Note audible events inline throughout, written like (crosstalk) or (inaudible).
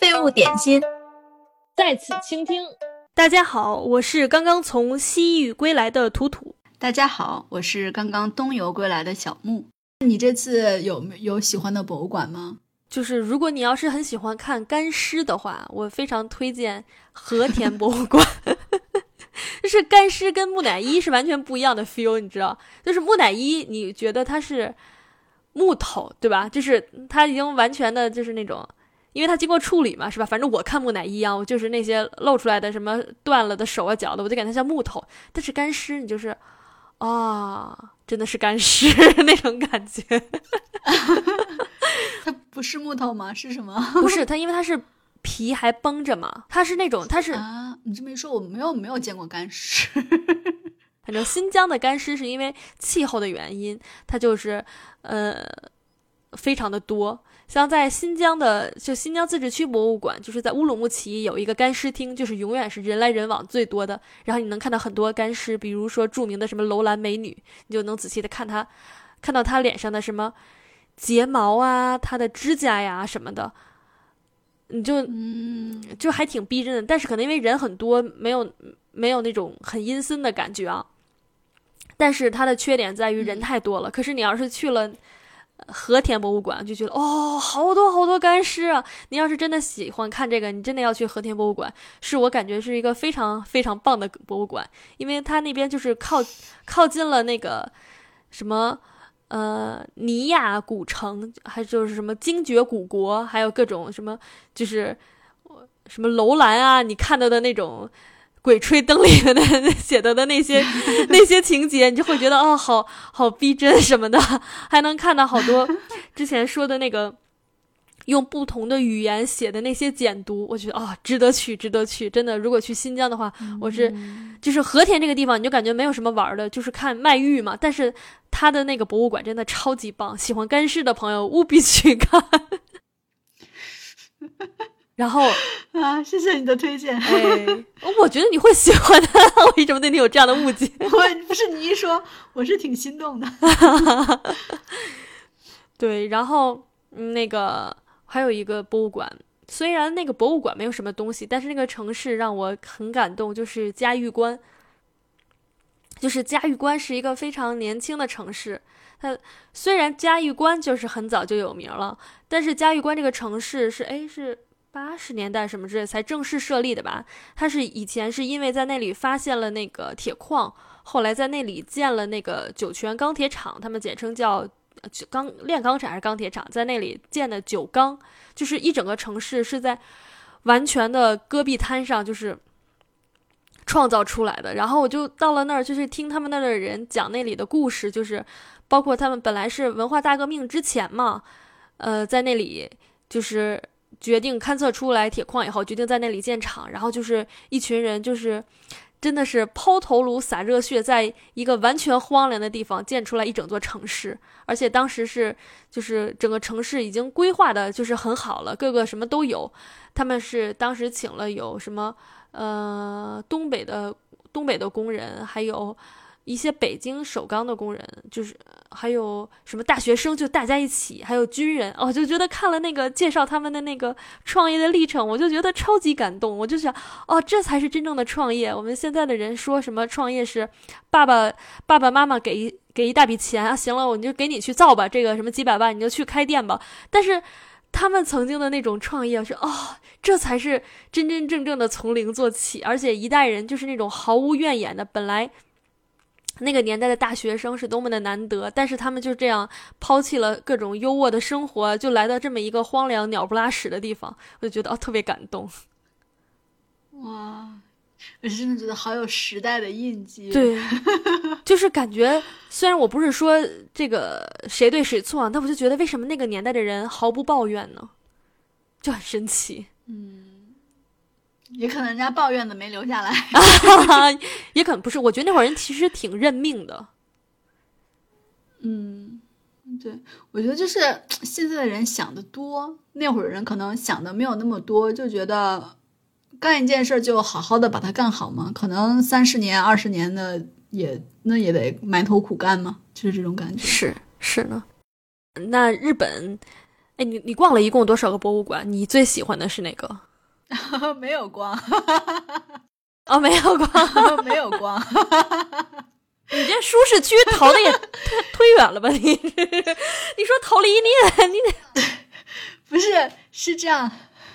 废物点心，在此倾听。大家好，我是刚刚从西域归来的图图。大家好，我是刚刚东游归来的小木。你这次有有喜欢的博物馆吗？就是如果你要是很喜欢看干尸的话，我非常推荐和田博物馆。(laughs) 就是干尸跟木乃伊是完全不一样的 feel，你知道？就是木乃伊，你觉得它是木头，对吧？就是它已经完全的就是那种。因为它经过处理嘛，是吧？反正我看木乃伊啊，我就是那些露出来的什么断了的手啊脚的，我就感觉像木头。但是干尸，你就是啊，真的是干尸 (laughs) 那种感觉。(laughs) 它不是木头吗？是什么？不是它，因为它是皮还绷着嘛。它是那种，它是啊。你这么一说，我没有没有见过干尸。反正新疆的干尸是因为气候的原因，它就是呃非常的多。像在新疆的，就新疆自治区博物馆，就是在乌鲁木齐有一个干尸厅，就是永远是人来人往最多的。然后你能看到很多干尸，比如说著名的什么楼兰美女，你就能仔细的看她，看到她脸上的什么睫毛啊，她的指甲呀什么的，你就嗯，就还挺逼真的。但是可能因为人很多，没有没有那种很阴森的感觉啊。但是它的缺点在于人太多了。可是你要是去了。和田博物馆就觉得哦，好多好多干尸啊！你要是真的喜欢看这个，你真的要去和田博物馆，是我感觉是一个非常非常棒的博物馆，因为它那边就是靠靠近了那个什么呃尼亚古城，还就是什么精绝古国，还有各种什么就是什么楼兰啊，你看到的那种。鬼吹灯里面的 (laughs) 写的的那些 (laughs) 那些情节，你就会觉得哦，好好逼真什么的，(laughs) 还能看到好多之前说的那个用不同的语言写的那些简读，我觉得哦，值得去，值得去。真的，如果去新疆的话，我是就是和田这个地方，你就感觉没有什么玩的，就是看卖玉嘛。但是他的那个博物馆真的超级棒，喜欢干尸的朋友务必去看。然后 (laughs) 啊，谢谢你的推荐。哎，我觉得你会喜欢的。(laughs) 我为什么对你有这样的误解？我不是你一说，我是挺心动的。(laughs) 对，然后那个还有一个博物馆，虽然那个博物馆没有什么东西，但是那个城市让我很感动，就是嘉峪关。就是嘉峪关是一个非常年轻的城市。它虽然嘉峪关就是很早就有名了，但是嘉峪关这个城市是哎是。八十年代什么之类才正式设立的吧？它是以前是因为在那里发现了那个铁矿，后来在那里建了那个酒泉钢铁厂，他们简称叫钢炼钢厂还是钢铁厂，在那里建的酒钢，就是一整个城市是在完全的戈壁滩上，就是创造出来的。然后我就到了那儿，就是听他们那儿的人讲那里的故事，就是包括他们本来是文化大革命之前嘛，呃，在那里就是。决定勘测出来铁矿以后，决定在那里建厂，然后就是一群人，就是真的是抛头颅洒热血，在一个完全荒凉的地方建出来一整座城市，而且当时是就是整个城市已经规划的就是很好了，各个什么都有。他们是当时请了有什么呃东北的东北的工人，还有。一些北京首钢的工人，就是还有什么大学生，就大家一起，还有军人，哦，就觉得看了那个介绍他们的那个创业的历程，我就觉得超级感动。我就想，哦，这才是真正的创业。我们现在的人说什么创业是爸爸爸爸妈妈给一给一大笔钱啊，行了，我就给你去造吧，这个什么几百万你就去开店吧。但是他们曾经的那种创业是，哦，这才是真真正正的从零做起，而且一代人就是那种毫无怨言的，本来。那个年代的大学生是多么的难得，但是他们就这样抛弃了各种优渥的生活，就来到这么一个荒凉、鸟不拉屎的地方，我就觉得哦，特别感动。哇，我真的觉得好有时代的印记。对，就是感觉，虽然我不是说这个谁对谁错，但我就觉得为什么那个年代的人毫不抱怨呢？就很神奇。嗯。也可能人家抱怨的没留下来，(laughs) (laughs) 也可能不是。我觉得那会儿人其实挺认命的。嗯，对，我觉得就是 (tsk) 现在的人想的多，那会儿人可能想的没有那么多，就觉得干一件事就好好的把它干好嘛。可能三十年、二十年的也那也得埋头苦干嘛，就是这种感觉。是是呢。那日本。哎，你你逛了一共多少个博物馆？你最喜欢的是哪个？(laughs) 没有光，(laughs) 哦，没有光，没有光。(laughs) 你这舒适区逃的也忒忒远了吧？你你说逃离你也你得不是是这样，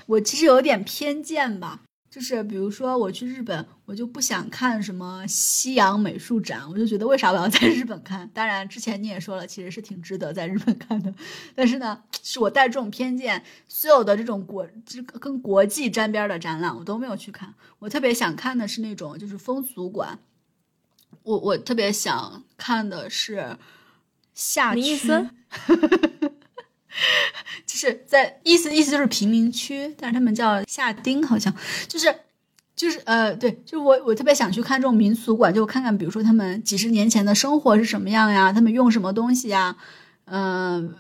我其实有点偏见吧。就是比如说我去日本，我就不想看什么西洋美术展，我就觉得为啥我要 (laughs) 在日本看？当然之前你也说了，其实是挺值得在日本看的。但是呢，是我带这种偏见，所有的这种国这跟国际沾边的展览我都没有去看。我特别想看的是那种就是风俗馆，我我特别想看的是夏区。(laughs) (laughs) 就是在意思意思就是贫民区，但是他们叫夏丁，好像就是就是呃对，就我我特别想去看这种民俗馆，就看看比如说他们几十年前的生活是什么样呀，他们用什么东西呀，嗯，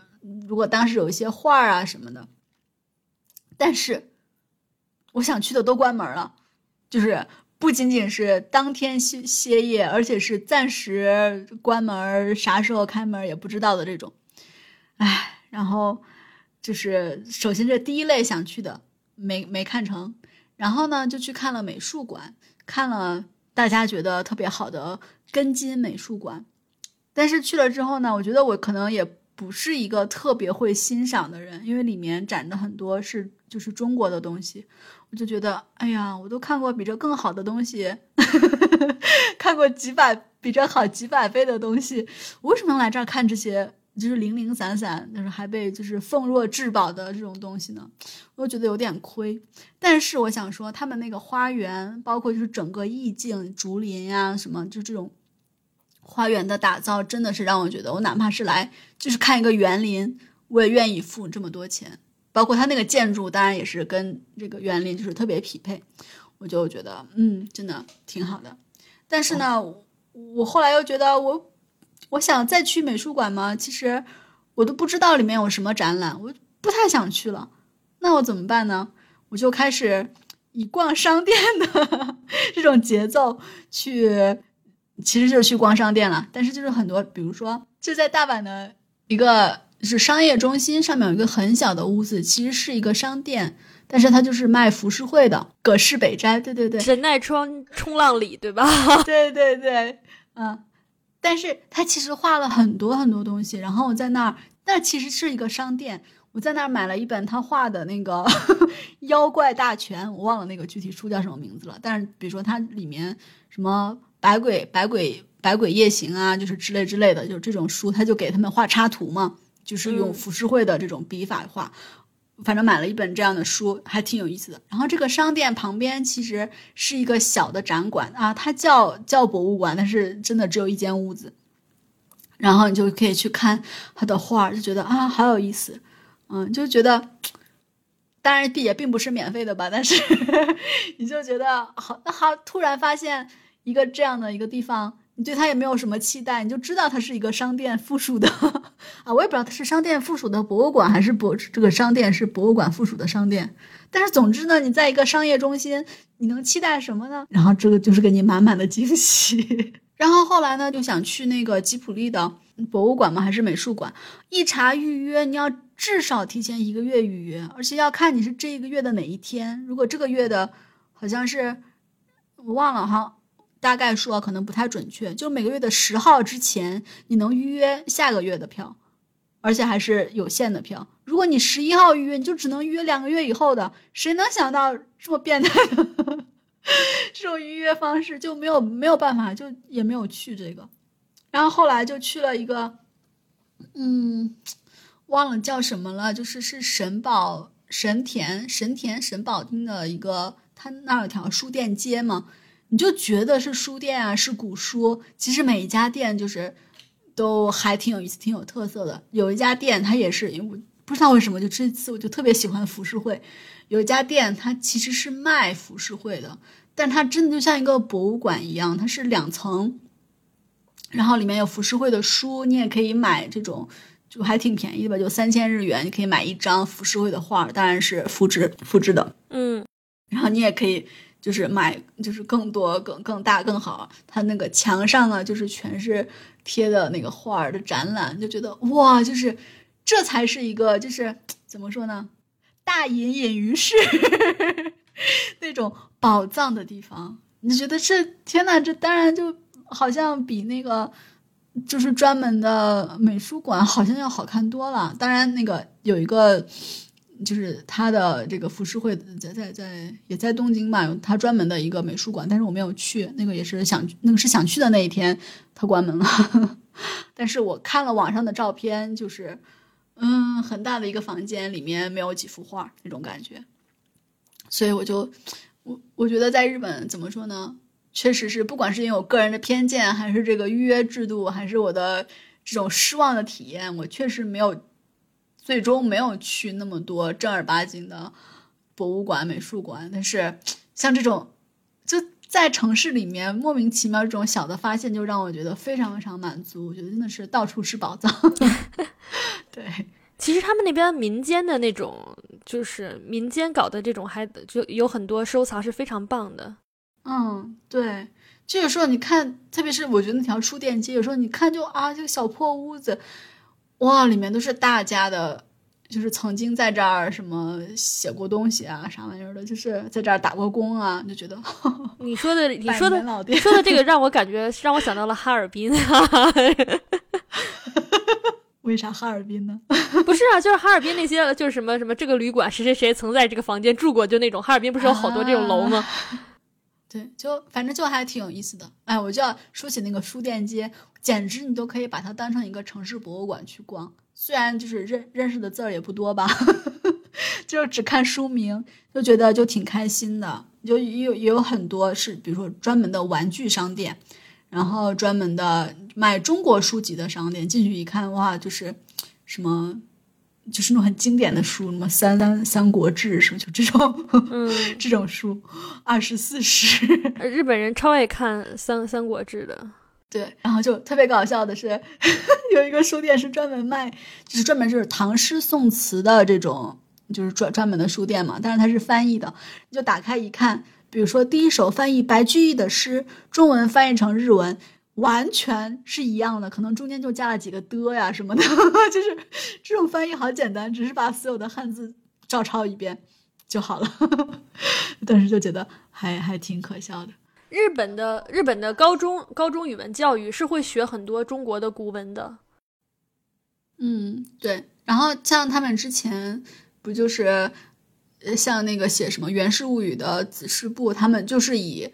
如果当时有一些画啊什么的，但是我想去的都关门了，就是不仅仅是当天歇歇业，而且是暂时关门，啥时候开门也不知道的这种，唉。然后，就是首先这第一类想去的没没看成，然后呢就去看了美术馆，看了大家觉得特别好的根津美术馆，但是去了之后呢，我觉得我可能也不是一个特别会欣赏的人，因为里面展的很多是就是中国的东西，我就觉得哎呀，我都看过比这更好的东西，(laughs) 看过几百比这好几百倍的东西，我为什么要来这儿看这些？就是零零散散，但是还被就是奉若至宝的这种东西呢，我觉得有点亏。但是我想说，他们那个花园，包括就是整个意境、竹林呀什么，就这种花园的打造，真的是让我觉得，我哪怕是来就是看一个园林，我也愿意付这么多钱。包括它那个建筑，当然也是跟这个园林就是特别匹配，我就觉得嗯，真的挺好的。但是呢，我后来又觉得我。我想再去美术馆吗？其实我都不知道里面有什么展览，我不太想去了。那我怎么办呢？我就开始以逛商店的 (laughs) 这种节奏去，其实就是去逛商店了。但是就是很多，比如说就在大阪的一个是商业中心，上面有一个很小的屋子，其实是一个商店，但是它就是卖浮世绘的。葛饰北斋，对对对，神奈川冲浪里，对吧？(laughs) 对对对，嗯。但是他其实画了很多很多东西，然后我在那儿，那其实是一个商店，我在那儿买了一本他画的那个 (laughs)《妖怪大全》，我忘了那个具体书叫什么名字了。但是比如说它里面什么百鬼百鬼百鬼夜行啊，就是之类之类的，就是这种书，他就给他们画插图嘛，就是用浮世绘的这种笔法画。反正买了一本这样的书，还挺有意思的。然后这个商店旁边其实是一个小的展馆啊，它叫叫博物馆，但是真的只有一间屋子。然后你就可以去看他的画，就觉得啊好有意思，嗯，就觉得，当然也并不是免费的吧，但是 (laughs) 你就觉得好，那好，突然发现一个这样的一个地方。你对它也没有什么期待，你就知道它是一个商店附属的 (laughs) 啊，我也不知道它是商店附属的博物馆还是博这个商店是博物馆附属的商店。但是总之呢，你在一个商业中心，你能期待什么呢？然后这个就是给你满满的惊喜。(laughs) 然后后来呢，就想去那个吉普力的博物馆吗？还是美术馆？一查预约，你要至少提前一个月预约，而且要看你是这一个月的哪一天。如果这个月的，好像是我忘了哈。大概说可能不太准确，就每个月的十号之前你能预约下个月的票，而且还是有限的票。如果你十一号预约，你就只能预约两个月以后的。谁能想到这么变态的 (laughs) 这种预约方式？就没有没有办法，就也没有去这个。然后后来就去了一个，嗯，忘了叫什么了，就是是神保神田神田神保町的一个，他那儿有条书店街嘛。你就觉得是书店啊，是古书。其实每一家店就是都还挺有意思、挺有特色的。有一家店，它也是，因为我不知道为什么，就这次我就特别喜欢浮世绘。有一家店，它其实是卖浮世绘的，但它真的就像一个博物馆一样，它是两层，然后里面有浮世绘的书，你也可以买这种，就还挺便宜的吧，就三千日元，你可以买一张浮世绘的画，当然是复制复制的，嗯，然后你也可以。就是买，就是更多、更更大、更好。它那个墙上啊，就是全是贴的那个画的展览，就觉得哇，就是这才是一个，就是怎么说呢？大隐隐于市 (laughs) 那种宝藏的地方，你觉得这天呐，这当然就好像比那个就是专门的美术馆好像要好看多了。当然，那个有一个就是他的这个浮世绘在在在也在东京嘛，他专门的一个美术馆，但是我没有去，那个也是想那个是想去的那一天，他关门了。(laughs) 但是我看了网上的照片，就是嗯，很大的一个房间，里面没有几幅画那种感觉，所以我就我我觉得在日本怎么说呢？确实是，不管是因为我个人的偏见，还是这个预约制度，还是我的这种失望的体验，我确实没有最终没有去那么多正儿八经的博物馆、美术馆。但是像这种就在城市里面莫名其妙这种小的发现，就让我觉得非常非常满足。我觉得真的是到处是宝藏。(laughs) 对，其实他们那边民间的那种，就是民间搞的这种，还就有很多收藏是非常棒的。嗯，对，就有时候你看，特别是我觉得那条书店街，有时候你看就啊，这个小破屋子，哇，里面都是大家的，就是曾经在这儿什么写过东西啊，啥玩意儿的，就是在这儿打过工啊，就觉得 (laughs) 你说的，你说的，你说的这个让我感觉让我想到了哈尔滨。(laughs) (laughs) 为啥哈尔滨呢？不是啊，就是哈尔滨那些，就是什么什么这个旅馆谁谁谁曾在这个房间住过，就那种哈尔滨不是有好多这种楼吗？对，就反正就还挺有意思的。哎，我就要说起那个书店街，简直你都可以把它当成一个城市博物馆去逛。虽然就是认认识的字儿也不多吧，(laughs) 就只看书名就觉得就挺开心的。就也有也有很多是，比如说专门的玩具商店，然后专门的卖中国书籍的商店。进去一看，哇，就是什么。就是那种很经典的书，什么《三三三国志》什么，就这种，嗯，(laughs) 这种书，二十四史。日本人超爱看《三三国志》的。(laughs) 对，然后就特别搞笑的是，(laughs) 有一个书店是专门卖，就是专门就是唐诗宋词的这种，就是专专门的书店嘛。但是它是翻译的，你就打开一看，比如说第一首翻译白居易的诗，中文翻译成日文。完全是一样的，可能中间就加了几个的呀什么的，(laughs) 就是这种翻译好简单，只是把所有的汉字照抄一遍就好了。(laughs) 但是就觉得还还挺可笑的。日本的日本的高中高中语文教育是会学很多中国的古文的。嗯，对。然后像他们之前不就是像那个写什么《源氏物语》的子师部，他们就是以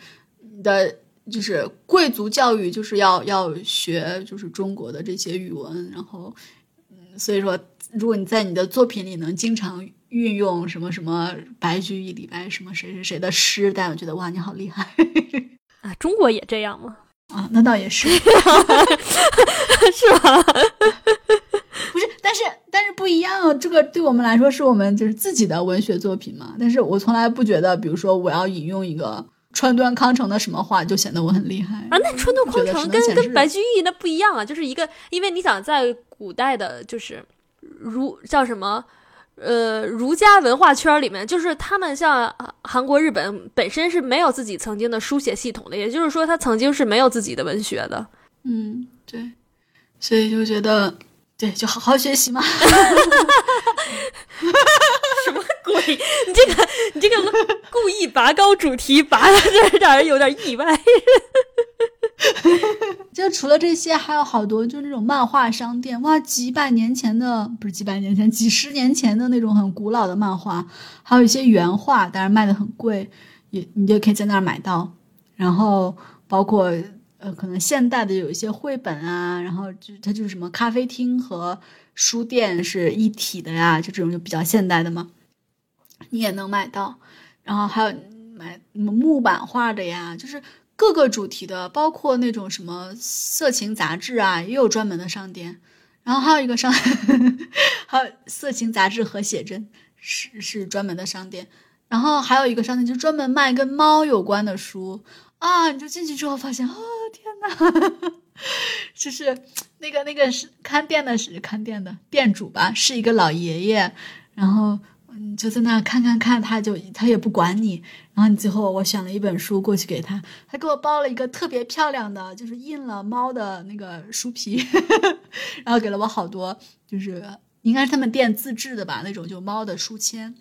的。就是贵族教育就是要要学，就是中国的这些语文，然后，嗯，所以说，如果你在你的作品里能经常运用什么什么白居易、李白什么谁谁谁的诗，大家觉得哇，你好厉害啊！中国也这样吗？(laughs) 啊，那倒也是，(laughs) 是吧？(laughs) 不是，但是但是不一样，这个对我们来说是我们就是自己的文学作品嘛。但是我从来不觉得，比如说我要引用一个。川端康成的什么话就显得我很厉害啊？那川端康成跟跟白居易那不一样啊，就是一个，因为你想在古代的，就是儒叫什么，呃，儒家文化圈里面，就是他们像韩国、日本本身是没有自己曾经的书写系统的，也就是说，他曾经是没有自己的文学的。嗯，对，所以就觉得，对，就好好学习嘛。(laughs) (laughs) 你这个，你这个故意拔高主题，拔的这让人有点意外。(laughs) 就除了这些，还有好多，就是那种漫画商店，哇，几百年前的，不是几百年前，几十年前的那种很古老的漫画，还有一些原画，当然卖的很贵，也你就可以在那儿买到。然后包括呃，可能现代的有一些绘本啊，然后就它就是什么咖啡厅和。书店是一体的呀，就这种就比较现代的嘛，你也能买到。然后还有买木板画的呀，就是各个主题的，包括那种什么色情杂志啊，也有专门的商店。然后还有一个商，(laughs) 还有色情杂志和写真是是专门的商店。然后还有一个商店就专门卖跟猫有关的书啊，你就进去之后发现，哦天呐，(laughs) 就是那个那个是看店的，是看店的店主吧，是一个老爷爷，然后就在那看看看，他就他也不管你，然后你最后我选了一本书过去给他，他给我包了一个特别漂亮的，就是印了猫的那个书皮，(laughs) 然后给了我好多就是应该是他们店自制的吧，那种就猫的书签，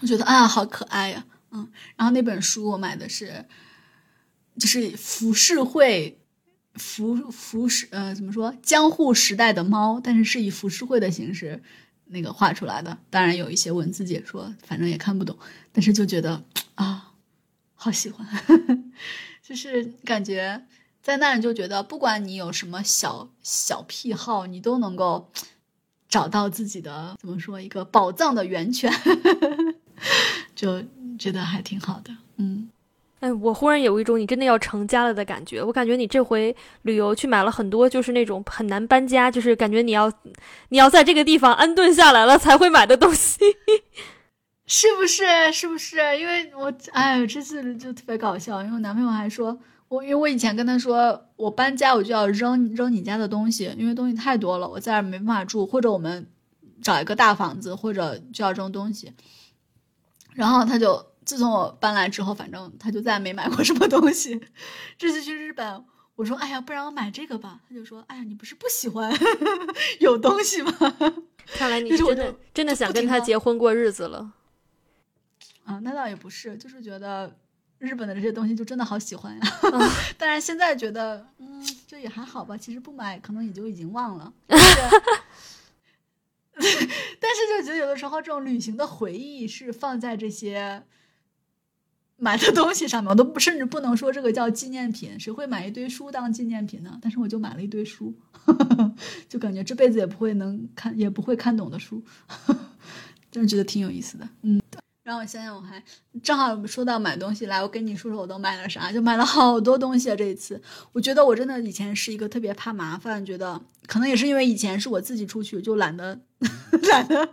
我觉得啊，好可爱呀，嗯。然后那本书我买的是，就是浮世绘，浮浮世呃怎么说江户时代的猫，但是是以浮世绘的形式那个画出来的，当然有一些文字解说，反正也看不懂，但是就觉得啊，好喜欢，(laughs) 就是感觉在那里就觉得，不管你有什么小小癖好，你都能够。找到自己的怎么说一个宝藏的源泉，(laughs) 就觉得还挺好的。嗯，哎，我忽然有一种你真的要成家了的感觉。我感觉你这回旅游去买了很多，就是那种很难搬家，就是感觉你要你要在这个地方安顿下来了才会买的东西，(laughs) 是不是？是不是？因为我哎，这次就特别搞笑，因为我男朋友还说。我因为我以前跟他说，我搬家我就要扔扔你家的东西，因为东西太多了，我在这儿没办法住，或者我们找一个大房子，或者就要扔东西。然后他就自从我搬来之后，反正他就再也没买过什么东西。这次去日本，我说：“哎呀，不然我买这个吧。”他就说：“哎呀，你不是不喜欢 (laughs) 有东西吗？”看来你真的真的想跟他结婚过日子了。啊，那倒也不是，就是觉得。日本的这些东西就真的好喜欢呀，(laughs) 但是现在觉得，嗯，就也还好吧。其实不买可能也就已经忘了，(laughs) 但是就觉得有的时候这种旅行的回忆是放在这些买的东西上面，我都不甚至不能说这个叫纪念品，谁会买一堆书当纪念品呢？但是我就买了一堆书，(laughs) 就感觉这辈子也不会能看也不会看懂的书，(laughs) 真的觉得挺有意思的，嗯。让我想想，我还正好说到买东西来，我跟你说说我都买了啥，就买了好多东西啊！这一次，我觉得我真的以前是一个特别怕麻烦，觉得可能也是因为以前是我自己出去，就懒得 (laughs) 懒得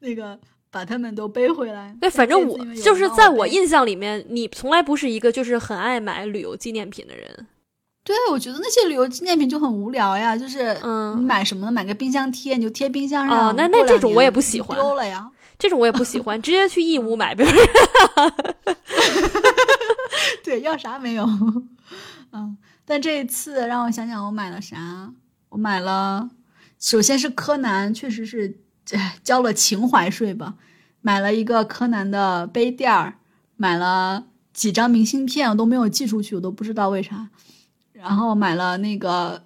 那个把他们都背回来。对，反正我就是在我印象里面，你从来不是一个就是很爱买旅游纪念品的人。对，我觉得那些旅游纪念品就很无聊呀，就是嗯，你买什么呢？买个冰箱贴，你就贴冰箱上。哦，那那这种我也不喜欢。丢了呀。这种我也不喜欢，直接去义乌买呗。(laughs) 对，要啥没有。嗯，但这一次让我想想，我买了啥？我买了，首先是柯南，确实是交了情怀税吧。买了一个柯南的杯垫儿，买了几张明信片，我都没有寄出去，我都不知道为啥。然后买了那个，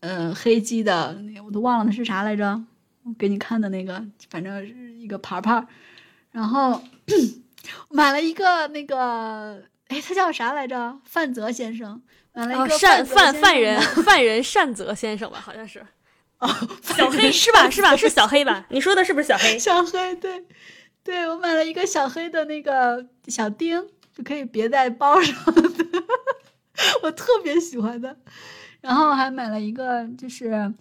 呃，黑鸡的，那我都忘了那是啥来着。我给你看的那个，反正是一个牌牌，然后 (clears throat) 买了一个那个，哎，他叫啥来着？范泽先生，买了一个范范范人范人善泽先生吧，好像是，哦，小黑是吧？(laughs) 是吧？是小黑吧？你说的是不是小黑？小黑，对，对我买了一个小黑的那个小钉，就可以别在包上的，(laughs) 我特别喜欢的。然后还买了一个，就是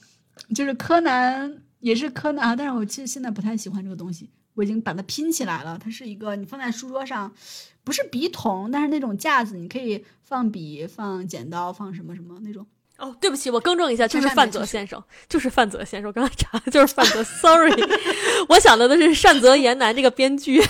就是柯南。也是柯南啊，但是我其实现在不太喜欢这个东西。我已经把它拼起来了，它是一个你放在书桌上，不是笔筒，但是那种架子，你可以放笔、放剪刀、放什么什么那种。哦，对不起，我更正一下，就是范泽先生，就是范泽先生。我刚才查就是范泽，sorry，(laughs) 我想的都是善泽言南这个编剧。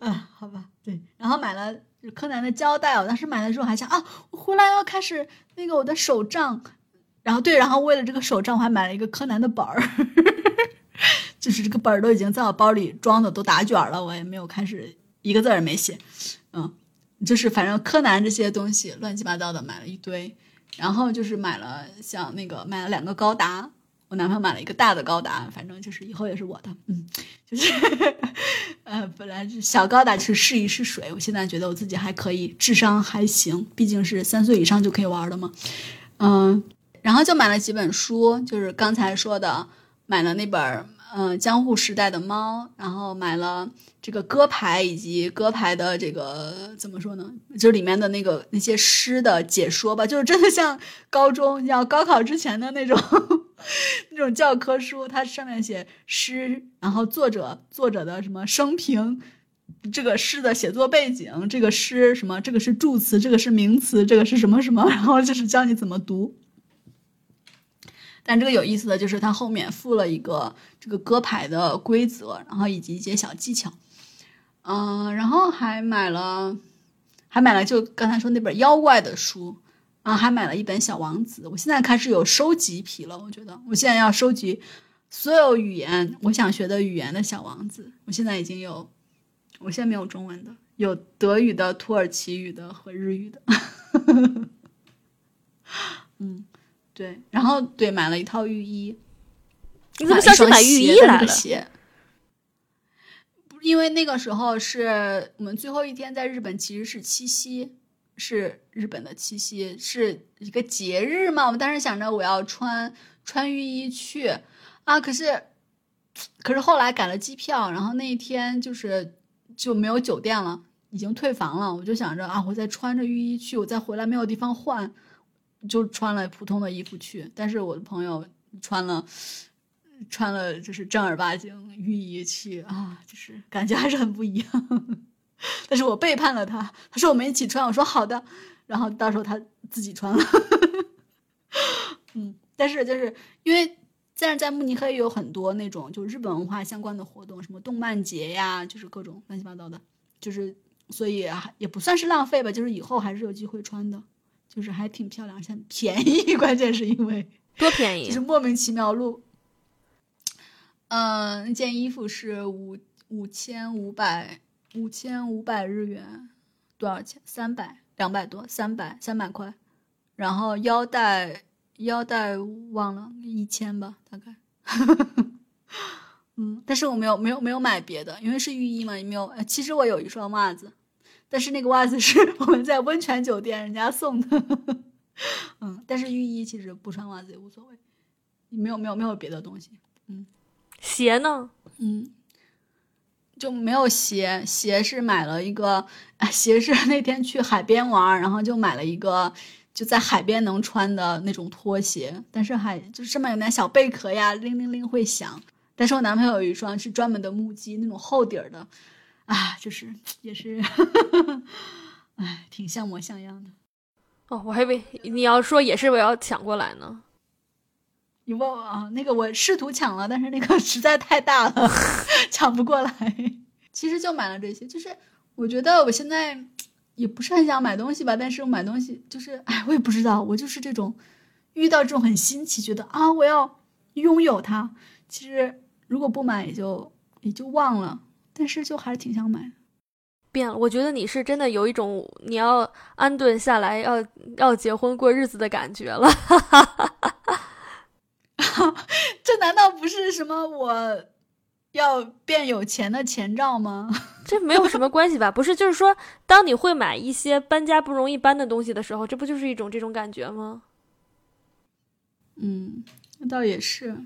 啊，(laughs) 好吧，对，然后买了柯南的胶带，我当时买的时候还想啊，我回来要开始那个我的手账。然后对，然后为了这个手账，我还买了一个柯南的本儿，(laughs) 就是这个本儿都已经在我包里装的都打卷了，我也没有开始一个字儿也没写，嗯，就是反正柯南这些东西乱七八糟的买了一堆，然后就是买了像那个买了两个高达，我男朋友买了一个大的高达，反正就是以后也是我的，嗯，就是 (laughs) 呃本来是小高达去试一试水，我现在觉得我自己还可以，智商还行，毕竟是三岁以上就可以玩的嘛，嗯。然后就买了几本书，就是刚才说的，买了那本嗯江户时代的猫，然后买了这个歌牌以及歌牌的这个怎么说呢？就里面的那个那些诗的解说吧，就是真的像高中要高考之前的那种 (laughs) 那种教科书，它上面写诗，然后作者作者的什么生平，这个诗的写作背景，这个诗什么，这个是助词，这个是名词，这个是什么什么，然后就是教你怎么读。但这个有意思的就是它后面附了一个这个歌牌的规则，然后以及一些小技巧，嗯，然后还买了，还买了就刚才说那本妖怪的书，然后还买了一本《小王子》，我现在开始有收集癖了。我觉得我现在要收集所有语言我想学的语言的《小王子》，我现在已经有，我现在没有中文的，有德语的、土耳其语的和日语的。(laughs) 嗯，对，然后对，买了一套浴衣。你怎么想起买浴衣来了？鞋，因为那个时候是我们最后一天在日本，其实是七夕。是日本的七夕，是一个节日嘛？我们当时想着我要穿穿浴衣去啊，可是可是后来改了机票，然后那一天就是就没有酒店了，已经退房了。我就想着啊，我再穿着浴衣去，我再回来没有地方换，就穿了普通的衣服去。但是我的朋友穿了穿了就是正儿八经浴衣去啊，就是感觉还是很不一样。(laughs) 但是我背叛了他，他说我们一起穿，我说好的，然后到时候他自己穿了。(laughs) 嗯，但是就是因为在在慕尼黑有很多那种就日本文化相关的活动，什么动漫节呀，就是各种乱七八糟的，就是所以也不算是浪费吧，就是以后还是有机会穿的，就是还挺漂亮，且便宜，(laughs) 关键是因为多便宜，就是莫名其妙录。嗯，那件衣服是五五千五百。五千五百日元，多少钱？三百，两百多，三百，三百块。然后腰带，腰带忘了一千吧，大概。(laughs) 嗯，但是我没有，没有，没有买别的，因为是浴衣嘛，也没有。其实我有一双袜子，但是那个袜子是 (laughs) 我们在温泉酒店人家送的。嗯，但是浴衣其实不穿袜子也无所谓，没有，没有，没有别的东西。嗯，鞋呢？嗯。就没有鞋，鞋是买了一个，鞋是那天去海边玩，然后就买了一个，就在海边能穿的那种拖鞋，但是还就上面有点小贝壳呀，铃铃铃会响。但是我男朋友有一双是专门的木屐，那种厚底儿的，啊，就是也是，哎，挺像模像样的。哦，我还以为你要说也是我要抢过来呢。你问我啊，那个我试图抢了，但是那个 (laughs) 实在太大了，(laughs) 抢不过来。其实就买了这些，就是我觉得我现在也不是很想买东西吧，但是我买东西就是，哎，我也不知道，我就是这种遇到这种很新奇，觉得啊我要拥有它。其实如果不买也就也就忘了，但是就还是挺想买。变了，我觉得你是真的有一种你要安顿下来，要要结婚过日子的感觉了。(laughs) (laughs) 这难道不是什么我要变有钱的前兆吗？(laughs) 这没有什么关系吧？不是，就是说，当你会买一些搬家不容易搬的东西的时候，这不就是一种这种感觉吗？嗯，那倒也是。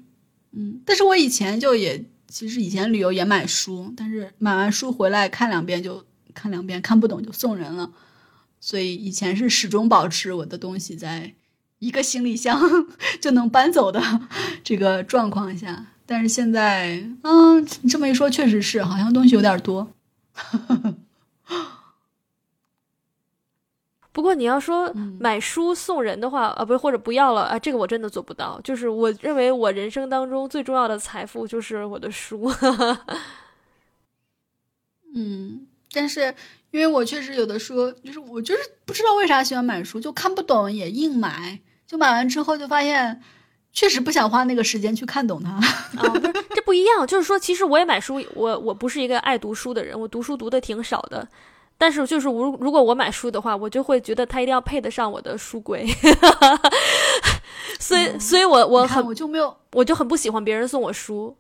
嗯，但是我以前就也，其实以前旅游也买书，但是买完书回来看两遍就看两遍，看不懂就送人了。所以以前是始终保持我的东西在。一个行李箱 (laughs) 就能搬走的这个状况下，但是现在，嗯，你这么一说，确实是，好像东西有点多。不过你要说买书送人的话，啊，不是，或者不要了啊，这个我真的做不到。就是我认为我人生当中最重要的财富就是我的书。(laughs) 嗯，但是。因为我确实有的书，就是我就是不知道为啥喜欢买书，就看不懂也硬买，就买完之后就发现，确实不想花那个时间去看懂它。(laughs) 啊，不是，这不一样。就是说，其实我也买书，我我不是一个爱读书的人，我读书读的挺少的。但是就是如如果我买书的话，我就会觉得它一定要配得上我的书柜。(laughs) 所以，所以我我很我就没有，我就很不喜欢别人送我书。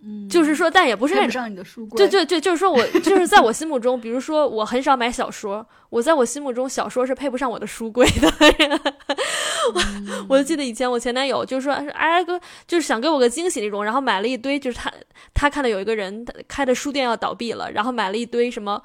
嗯，就是说，但也不是配不上你的书柜。对对对就是说我就是在我心目中，比如说我很少买小说，我在我心目中小说是配不上我的书柜的。(laughs) 我我就记得以前我前男友就是说，哎哥，就是想给我个惊喜那种，然后买了一堆，就是他他看到有一个人开的书店要倒闭了，然后买了一堆什么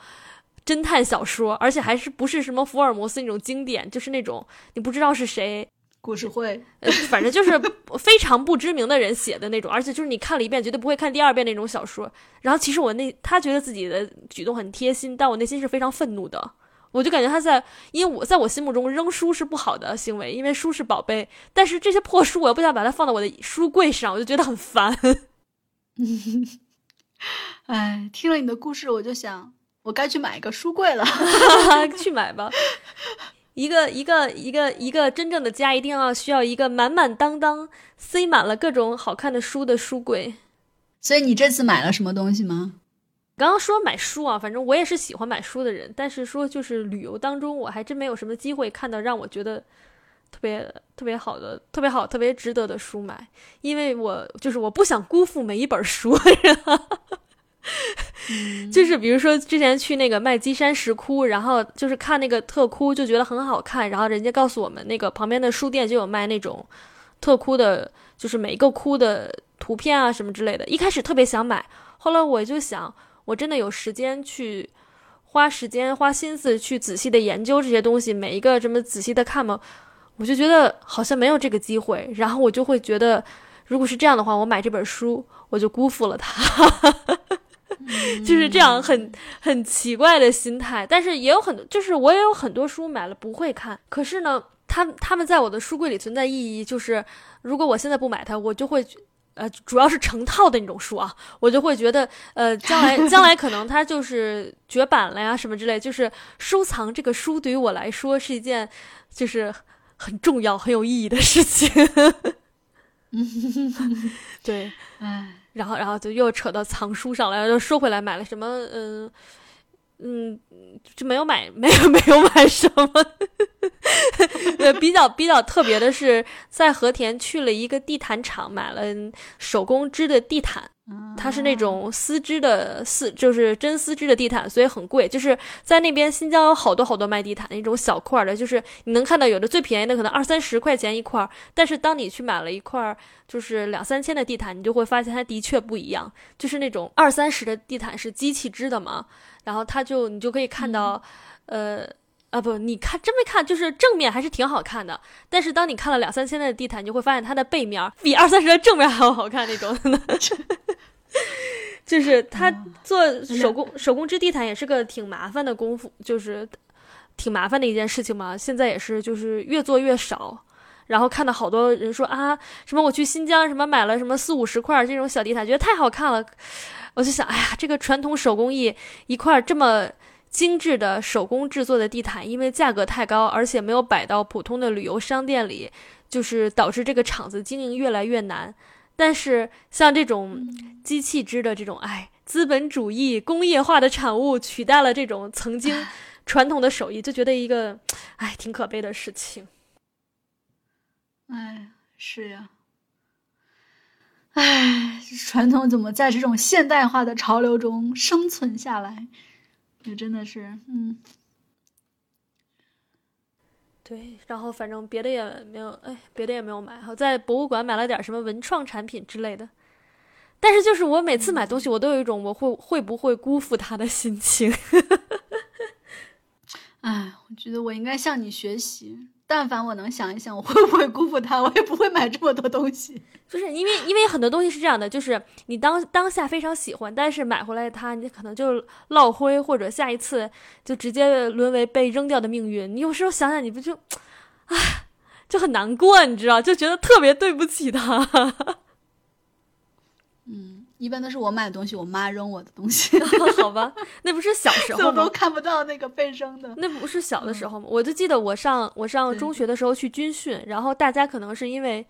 侦探小说，而且还是不是什么福尔摩斯那种经典，就是那种你不知道是谁。故事会，(laughs) 反正就是非常不知名的人写的那种，而且就是你看了一遍绝对不会看第二遍那种小说。然后其实我那他觉得自己的举动很贴心，但我内心是非常愤怒的。我就感觉他在，因为我在我心目中扔书是不好的行为，因为书是宝贝。但是这些破书我又不想把它放到我的书柜上，我就觉得很烦。(laughs) 哎，听了你的故事，我就想我该去买一个书柜了 (laughs) (laughs) 去买吧。一个一个一个一个真正的家，一定要需要一个满满当当塞满了各种好看的书的书柜。所以你这次买了什么东西吗？刚刚说买书啊，反正我也是喜欢买书的人，但是说就是旅游当中，我还真没有什么机会看到让我觉得特别特别好的、特别好、特别值得的书买，因为我就是我不想辜负每一本书。就是比如说之前去那个麦积山石窟，然后就是看那个特窟，就觉得很好看，然后人家告诉我们那个旁边的书店就有卖那种特窟的，就是每一个窟的图片啊什么之类的。一开始特别想买，后来我就想，我真的有时间去花时间花心思去仔细的研究这些东西，每一个这么仔细的看吗？我就觉得好像没有这个机会，然后我就会觉得，如果是这样的话，我买这本书我就辜负了它。(laughs) 就是这样很很奇怪的心态，但是也有很多，就是我也有很多书买了不会看，可是呢，他他们在我的书柜里存在意义，就是如果我现在不买它，我就会，呃，主要是成套的那种书啊，我就会觉得，呃，将来将来可能它就是绝版了呀什么之类，就是收藏这个书对于我来说是一件就是很重要很有意义的事情，(laughs) 对，唉。然后，然后就又扯到藏书上来，又说回来买了什么？嗯嗯，就没有买，没有没有买什么。呃，比较比较特别的是，在和田去了一个地毯厂，买了手工织的地毯。它是那种丝织的丝，就是真丝织的地毯，所以很贵。就是在那边新疆有好多好多卖地毯那种小块的，就是你能看到有的最便宜的可能二三十块钱一块，但是当你去买了一块就是两三千的地毯，你就会发现它的确不一样。就是那种二三十的地毯是机器织的嘛，然后他就你就可以看到，呃。啊不，你看真没看，就是正面还是挺好看的。但是当你看了两三千的地毯，你就会发现它的背面比二三十的正面还要好看那种。(laughs) 就是他做手工手工织地毯也是个挺麻烦的功夫，就是挺麻烦的一件事情嘛。现在也是就是越做越少。然后看到好多人说啊，什么我去新疆什么买了什么四五十块这种小地毯，觉得太好看了。我就想，哎呀，这个传统手工艺一块这么。精致的手工制作的地毯，因为价格太高，而且没有摆到普通的旅游商店里，就是导致这个厂子经营越来越难。但是像这种机器织的这种，哎，资本主义工业化的产物取代了这种曾经传统的手艺，就觉得一个，哎，挺可悲的事情。哎，是呀，哎，传统怎么在这种现代化的潮流中生存下来？也真的是，嗯，对，然后反正别的也没有，哎，别的也没有买，好在博物馆买了点什么文创产品之类的，但是就是我每次买东西，我都有一种我会会不会辜负他的心情，(laughs) 哎，我觉得我应该向你学习。但凡我能想一想，我会不会辜负他，我也不会买这么多东西。(laughs) 就是因为，因为很多东西是这样的，就是你当当下非常喜欢，但是买回来它，你可能就落灰，或者下一次就直接沦为被扔掉的命运。你有时候想想，你不就，唉，就很难过，你知道，就觉得特别对不起他。嗯。一般都是我买的东西，我妈扔我的东西。(laughs) 好吧，那不是小时候吗？都看不到那个被扔的。那不是小的时候吗？我就记得我上我上中学的时候去军训，然后大家可能是因为，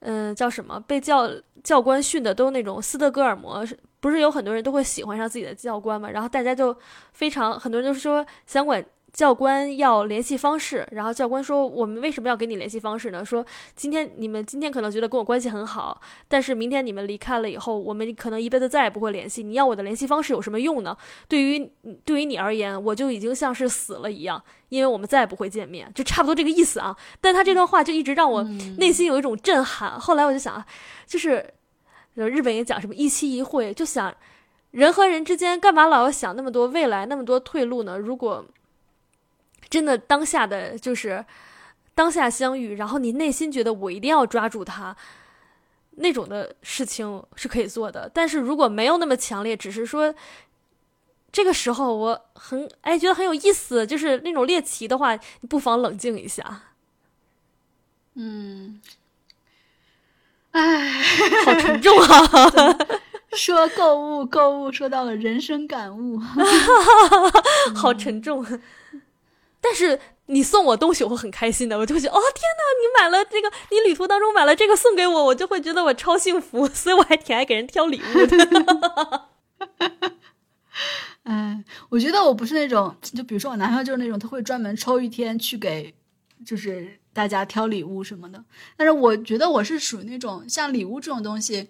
嗯，叫什么被教教官训的都那种斯德哥尔摩，不是有很多人都会喜欢上自己的教官嘛？然后大家就非常很多人就是说想管。教官要联系方式，然后教官说：“我们为什么要给你联系方式呢？说今天你们今天可能觉得跟我关系很好，但是明天你们离开了以后，我们可能一辈子再也不会联系。你要我的联系方式有什么用呢？对于对于你而言，我就已经像是死了一样，因为我们再也不会见面，就差不多这个意思啊。但他这段话就一直让我内心有一种震撼。后来我就想啊，就是日本也讲什么一期一会，就想人和人之间干嘛老要想那么多未来那么多退路呢？如果真的当下的就是当下相遇，然后你内心觉得我一定要抓住他，那种的事情是可以做的。但是如果没有那么强烈，只是说这个时候我很哎觉得很有意思，就是那种猎奇的话，你不妨冷静一下。嗯，哎，好沉重啊！说购物购物说到了人生感悟，(laughs) 好沉重。但是你送我东西，我会很开心的，我就会觉得哦天哪，你买了这个，你旅途当中买了这个送给我，我就会觉得我超幸福，(laughs) 所以我还挺爱给人挑礼物的。(laughs) 哎，我觉得我不是那种，就比如说我男朋友就是那种，他会专门抽一天去给，就是大家挑礼物什么的。但是我觉得我是属于那种，像礼物这种东西，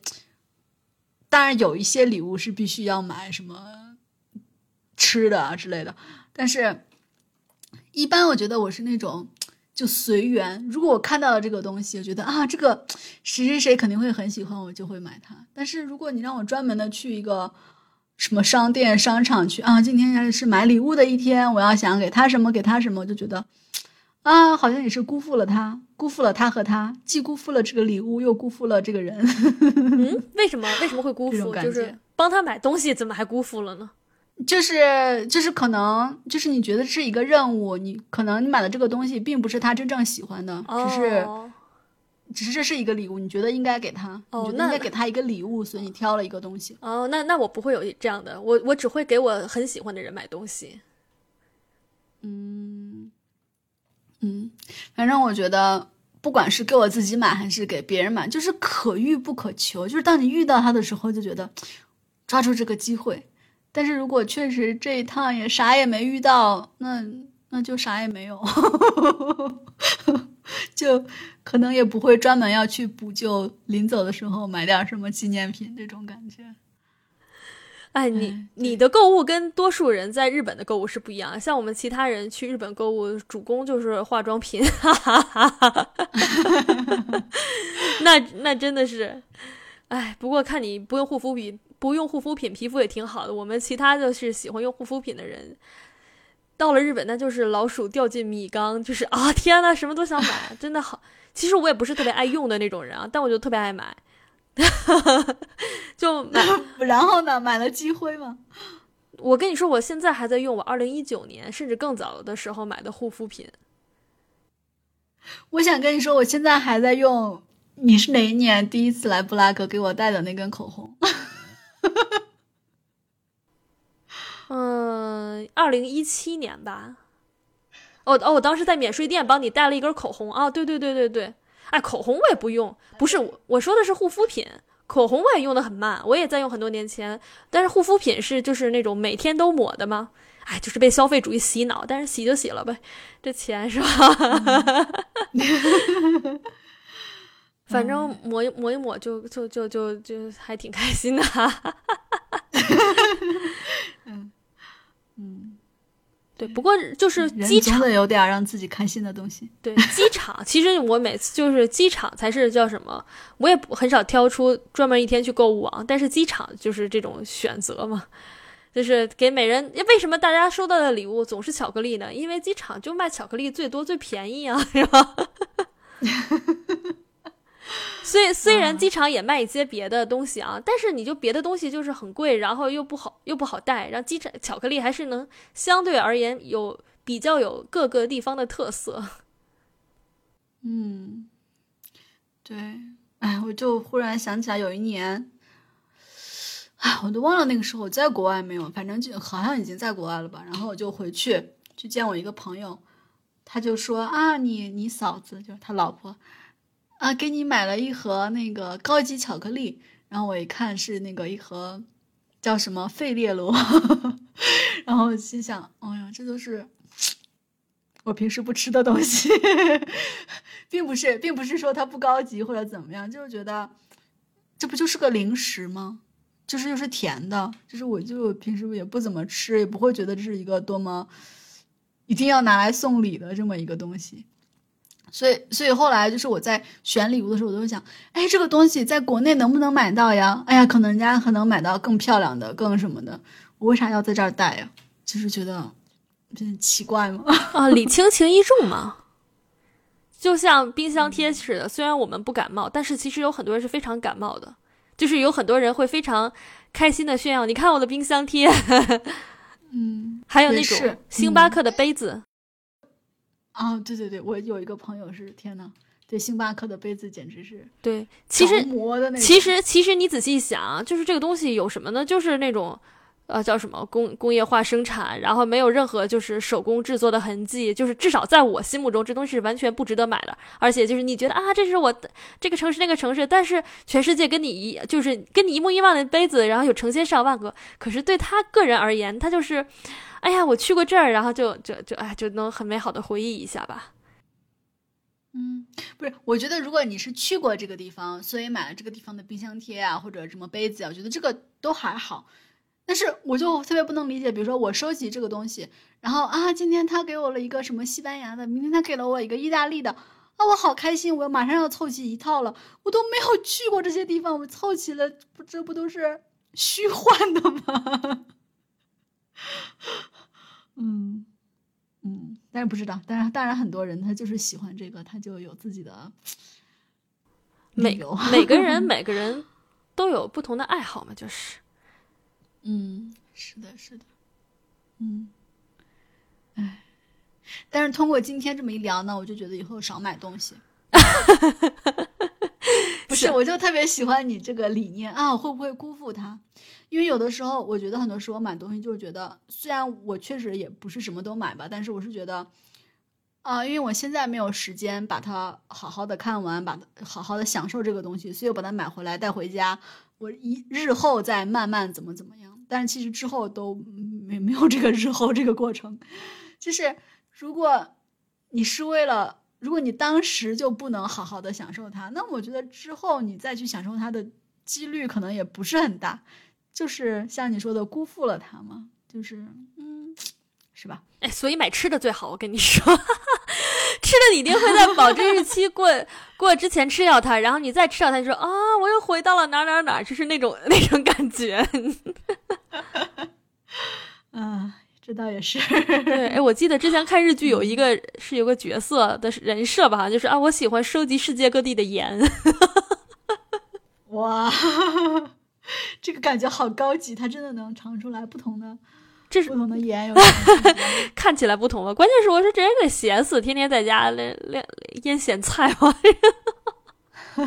当然有一些礼物是必须要买什么吃的啊之类的，但是一般我觉得我是那种就随缘。如果我看到了这个东西，我觉得啊，这个谁谁谁肯定会很喜欢，我就会买它。但是如果你让我专门的去一个。什么商店、商场去啊？今天是买礼物的一天，我要想给他什么，给他什么，我就觉得，啊，好像也是辜负了他，辜负了他和他，既辜负了这个礼物，又辜负了这个人。(laughs) 嗯，为什么？为什么会辜负？就是帮他买东西，怎么还辜负了呢？就是就是可能就是你觉得是一个任务，你可能你买的这个东西并不是他真正喜欢的，只是。只是这是一个礼物，你觉得应该给他？哦，你觉得应该给他一个礼物，所以你挑了一个东西。哦，那那我不会有这样的，我我只会给我很喜欢的人买东西。嗯嗯，反正我觉得，不管是给我自己买还是给别人买，就是可遇不可求。就是当你遇到他的时候，就觉得抓住这个机会。但是如果确实这一趟也啥也没遇到，那那就啥也没有。(laughs) 就可能也不会专门要去补救，临走的时候买点什么纪念品这种感觉。哎，你你的购物跟多数人在日本的购物是不一样。像我们其他人去日本购物，主攻就是化妆品，(laughs) 那那真的是，哎，不过看你不用护肤品，不用护肤品，皮肤也挺好的。我们其他就是喜欢用护肤品的人。到了日本，那就是老鼠掉进米缸，(laughs) 就是啊，天呐，什么都想买，真的好。其实我也不是特别爱用的那种人啊，但我就特别爱买，(laughs) 就买。(laughs) 然后呢，买了积灰吗？我跟你说，我现在还在用我二零一九年甚至更早的时候买的护肤品。我想跟你说，我现在还在用。你是哪一年第一次来布拉格给我带的那根口红？(laughs) 嗯，二零一七年吧。哦哦，我当时在免税店帮你带了一根口红啊！对对对对对，哎，口红我也不用，不是我我说的是护肤品，口红我也用的很慢，我也在用很多年前，但是护肤品是就是那种每天都抹的吗？哎，就是被消费主义洗脑，但是洗就洗了呗，这钱是吧？(laughs) 反正抹一抹一抹就就就就就还挺开心的。(laughs) 嗯。嗯，对，不过就是机场的有点让自己开心的东西。对，机场其实我每次就是机场才是叫什么，我也很少挑出专门一天去购物啊。但是机场就是这种选择嘛，就是给每人。为什么大家收到的礼物总是巧克力呢？因为机场就卖巧克力最多最便宜啊，是吧？(laughs) 虽虽然机场也卖一些别的东西啊，但是你就别的东西就是很贵，然后又不好又不好带。然后机场巧克力还是能相对而言有比较有各个地方的特色。嗯，对，哎，我就忽然想起来有一年，哎，我都忘了那个时候我在国外没有，反正就好像已经在国外了吧。然后我就回去去见我一个朋友，他就说啊，你你嫂子就是他老婆。啊，给你买了一盒那个高级巧克力，然后我一看是那个一盒叫什么费列罗，(laughs) 然后心想，哎呀，这都是我平时不吃的东西，(laughs) 并不是，并不是说它不高级或者怎么样，就是觉得这不就是个零食吗？就是又是甜的，就是我就平时也不怎么吃，也不会觉得这是一个多么一定要拿来送礼的这么一个东西。所以，所以后来就是我在选礼物的时候，我都会想，哎，这个东西在国内能不能买到呀？哎呀，可能人家可能买到更漂亮的、更什么的，我为啥要在这儿带呀？就是觉得，真奇怪吗？(laughs) 啊，礼轻情意重嘛，就像冰箱贴似的。虽然我们不感冒，但是其实有很多人是非常感冒的，就是有很多人会非常开心的炫耀，你看我的冰箱贴。(laughs) 嗯，还有那种星巴克的杯子。啊，对对对，我有一个朋友是天呐，对星巴克的杯子简直是对，其实磨的那其实其实你仔细想，就是这个东西有什么呢？就是那种呃，叫什么工工业化生产，然后没有任何就是手工制作的痕迹，就是至少在我心目中，这东西是完全不值得买的。而且就是你觉得啊，这是我这个城市那个城市，但是全世界跟你一就是跟你一模一样的杯子，然后有成千上万个，可是对他个人而言，他就是，哎呀，我去过这儿，然后就就就哎，就能很美好的回忆一下吧。嗯，不是，我觉得如果你是去过这个地方，所以买了这个地方的冰箱贴啊，或者什么杯子啊，我觉得这个都还好。但是我就特别不能理解，比如说我收集这个东西，然后啊，今天他给我了一个什么西班牙的，明天他给了我一个意大利的，啊，我好开心，我马上要凑齐一套了。我都没有去过这些地方，我凑齐了，不，这不都是虚幻的吗？(laughs) 嗯嗯，但是不知道，当然当然很多人他就是喜欢这个，他就有自己的每每个人 (laughs) 每个人都有不同的爱好嘛，就是。嗯，是的，是的，嗯，哎，但是通过今天这么一聊呢，我就觉得以后少买东西。(laughs) 不是，我就特别喜欢你这个理念啊，会不会辜负他？因为有的时候，我觉得很多时候买东西就是觉得，虽然我确实也不是什么都买吧，但是我是觉得，啊、因为我现在没有时间把它好好的看完，把它好好的享受这个东西，所以我把它买回来带回家，我一日后再慢慢怎么怎么样。但是其实之后都没没有这个日后这个过程，就是如果你是为了，如果你当时就不能好好的享受它，那我觉得之后你再去享受它的几率可能也不是很大，就是像你说的辜负了它嘛，就是嗯，是吧？哎，所以买吃的最好，我跟你说，吃的你一定会在保质日期过 (laughs) 过之前吃掉它，然后你再吃掉它，你说啊，我又回到了哪儿哪儿哪儿，就是那种 (laughs) 那种感觉。(laughs) 啊，这倒也是。对，哎，我记得之前看日剧有一个是有个角色的人设吧，好像就是啊，我喜欢收集世界各地的盐。哇，这个感觉好高级，它真的能尝出来不同的，这是不同的盐有看起来不同吧？关键是我说这人得闲死，天天在家练练腌咸菜嘛。(laughs)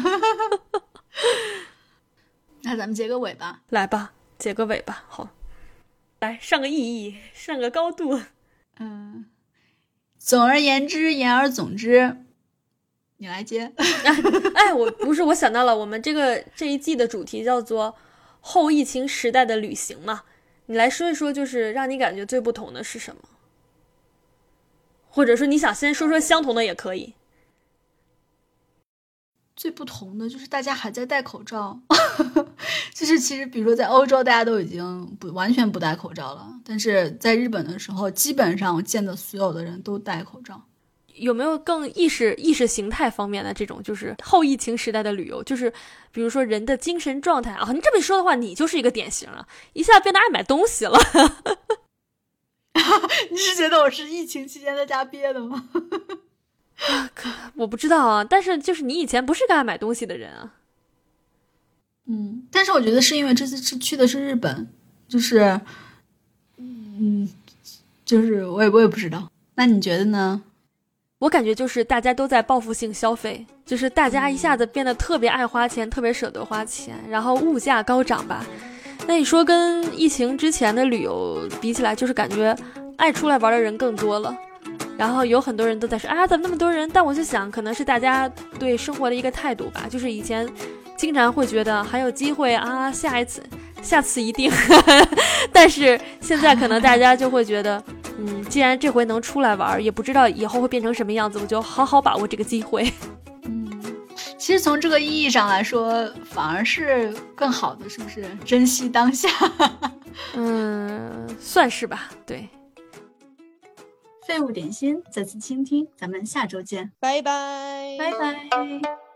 那咱们结个尾吧。来吧，结个尾吧，好，来上个意义，上个高度。嗯，总而言之，言而总之，你来接。哎，我不是，我想到了，我们这个这一季的主题叫做“后疫情时代的旅行”嘛，你来说一说，就是让你感觉最不同的是什么？或者说你想先说说相同的也可以。最不同的就是大家还在戴口罩，(laughs) 就是其实比如说在欧洲，大家都已经不完全不戴口罩了，但是在日本的时候，基本上我见的所有的人都戴口罩。有没有更意识意识形态方面的这种，就是后疫情时代的旅游？就是比如说人的精神状态啊，你这么一说的话，你就是一个典型了，一下变得爱买东西了。(laughs) 你是觉得我是疫情期间在家憋的吗？可我不知道啊，但是就是你以前不是个爱买东西的人啊。嗯，但是我觉得是因为这次是去的是日本，就是，嗯，就是我也我也不知道。那你觉得呢？我感觉就是大家都在报复性消费，就是大家一下子变得特别爱花钱，特别舍得花钱，然后物价高涨吧。那你说跟疫情之前的旅游比起来，就是感觉爱出来玩的人更多了。然后有很多人都在说啊，怎么那么多人？但我就想，可能是大家对生活的一个态度吧。就是以前经常会觉得还有机会啊，下一次、下次一定。(laughs) 但是现在可能大家就会觉得，嗯，既然这回能出来玩，也不知道以后会变成什么样子，我就好好把握这个机会。嗯，其实从这个意义上来说，反而是更好的，是不是？珍惜当下。嗯，算是吧。对，废物点心，再次倾听，咱们下周见，拜拜，拜拜。